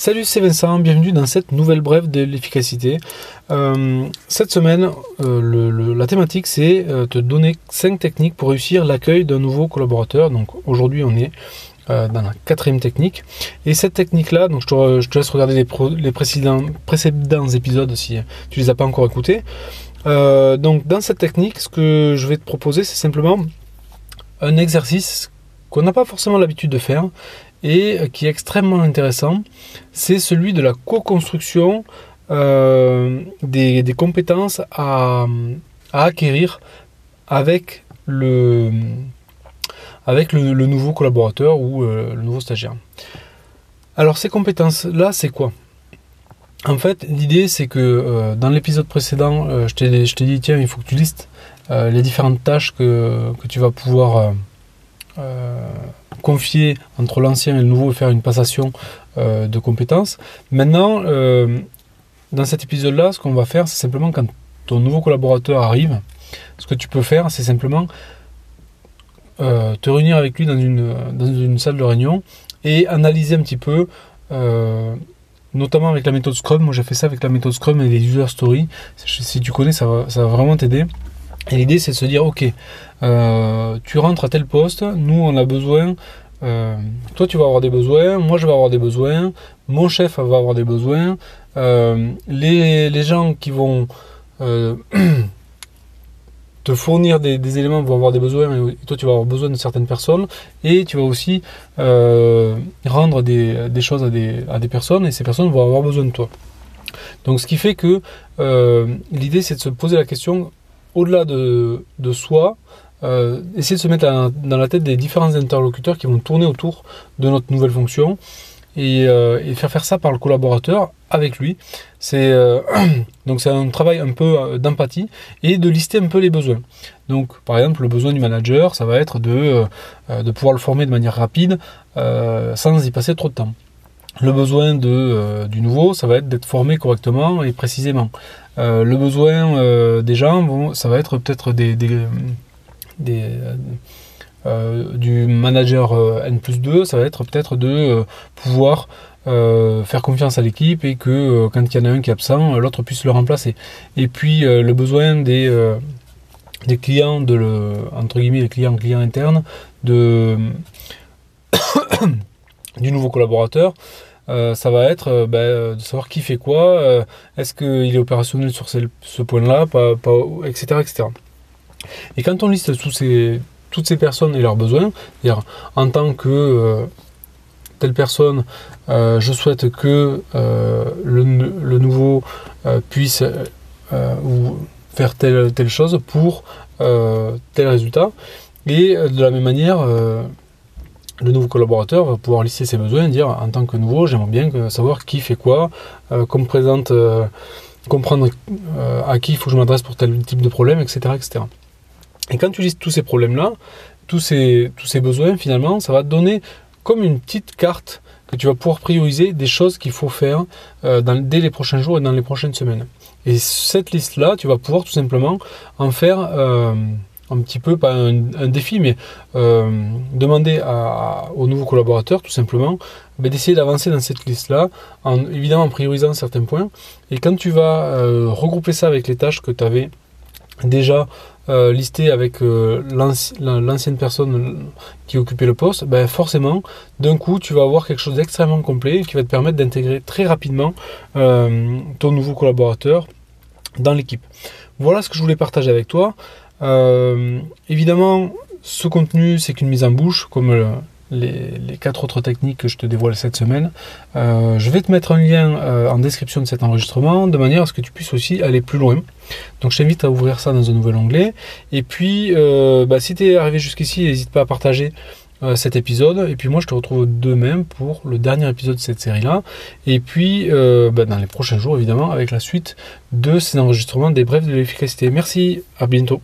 Salut, c'est Vincent, bienvenue dans cette nouvelle brève de l'efficacité. Euh, cette semaine, euh, la thématique c'est euh, te donner 5 techniques pour réussir l'accueil d'un nouveau collaborateur. Donc aujourd'hui on est dans la quatrième technique. Et cette technique-là, donc je te, laisse regarder les, précédents, précédents, épisodes si tu les as pas encore écoutés. donc dans cette technique, ce que je vais te proposer, c'est simplement un exercice qu'on n'a pas forcément l'habitude de faire et qui est extrêmement intéressant, c'est celui de la co-construction euh, des, compétences à, acquérir avec le, avec le, nouveau collaborateur ou euh, le nouveau stagiaire. Alors ces compétences-là, c'est quoi? En fait, l'idée c'est que euh, dans l'épisode précédent, je t'ai dit, tiens, il faut que tu listes les différentes tâches que, que tu vas pouvoir confier entre l'ancien et le nouveau faire une passation euh, de compétences. Maintenant, euh, dans cet épisode-là, ce qu'on va faire, c'est simplement quand ton nouveau collaborateur arrive, ce que tu peux faire, c'est simplement euh, te réunir avec lui dans une, dans une salle de réunion et analyser un petit peu, notamment avec la méthode Scrum. Moi, j'ai fait ça avec la méthode Scrum et les user stories. Si tu connais, ça va, ça va vraiment t'aider. Et l'idée, c'est de se dire, ok, euh, tu rentres à tel poste, nous, on a besoin, euh, toi, tu vas avoir des besoins, moi, je vais avoir des besoins, mon chef va avoir des besoins, euh, les, gens qui vont te fournir des, éléments vont avoir des besoins, et toi, tu vas avoir besoin de certaines personnes, et tu vas aussi rendre des, choses à des, à des personnes, et ces personnes vont avoir besoin de toi. Donc, ce qui fait que l'idée, c'est de se poser la question au-delà de, soi, euh, essayer de se mettre dans la tête des différents interlocuteurs qui vont tourner autour de notre nouvelle fonction et, euh, faire faire ça par le collaborateur avec lui. C'est euh, un travail un peu d'empathie et de lister un peu les besoins. Donc par exemple le besoin du manager, ça va être de pouvoir le former de manière rapide sans y passer trop de temps. Le besoin de, euh, du nouveau, ça va être d'être formé correctement et précisément. Euh, le besoin euh, des gens, ça va être peut-être des, du manager N plus 2, ça va être peut-être de pouvoir faire confiance à l'équipe et que quand il y en a un qui est absent, l'autre puisse le remplacer. Et puis le besoin des, des clients, de le, entre guillemets les clients, clients internes, de du nouveau collaborateur, euh, ça va être euh, bah, euh, de savoir qui fait quoi, est-ce qu'il est opérationnel sur ce, point-là, pas, etc., etc. Et quand on liste ces, toutes ces personnes et leurs besoins, c'est-à-dire en tant que telle personne, je souhaite que le, nouveau puisse faire telle, telle chose pour tel résultat. Et de la même manière, le nouveau collaborateur va pouvoir lister ses besoins et dire en tant que nouveau, j'aimerais bien savoir qui fait quoi, euh, euh, comprendre euh, à qui il faut que je m'adresse pour tel type de problème, etc. etc. Et quand tu listes tous ces problèmes-là, tous ces, tous ces besoins, finalement, ça va te donner comme une petite carte que tu vas pouvoir prioriser des choses qu'il faut faire dès les prochains jours et dans les prochaines semaines. Et cette liste-là, tu vas pouvoir tout simplement en faire un petit peu, pas un, défi, mais euh, demander à, aux nouveaux collaborateurs tout simplement ben, d'essayer d'avancer dans cette liste-là, en, évidemment en priorisant certains points. Et quand tu vas euh, regrouper ça avec les tâches que tu avais déjà euh, listées avec l'ancienne personne qui occupait le poste, ben forcément, d'un coup, tu vas avoir quelque chose d'extrêmement complet qui va te permettre d'intégrer très rapidement ton nouveau collaborateur dans l'équipe. Voilà ce que je voulais partager avec toi. Euh, évidemment, ce contenu, c'est qu'une mise en bouche, comme euh, les, quatre autres techniques que je te dévoile cette semaine. Euh, je vais te mettre un lien en description de cet enregistrement, de manière à ce que tu puisses aussi aller plus loin. Donc je t'invite à ouvrir ça dans un nouvel onglet. Et puis, bah, si tu es arrivé jusqu'ici, n'hésite pas à partager cet épisode. Et puis moi, je te retrouve demain pour le dernier épisode de cette série-là. Et puis, bah, dans les prochains jours, évidemment, avec la suite de ces enregistrements des brèves de l'efficacité. Merci, à bientôt.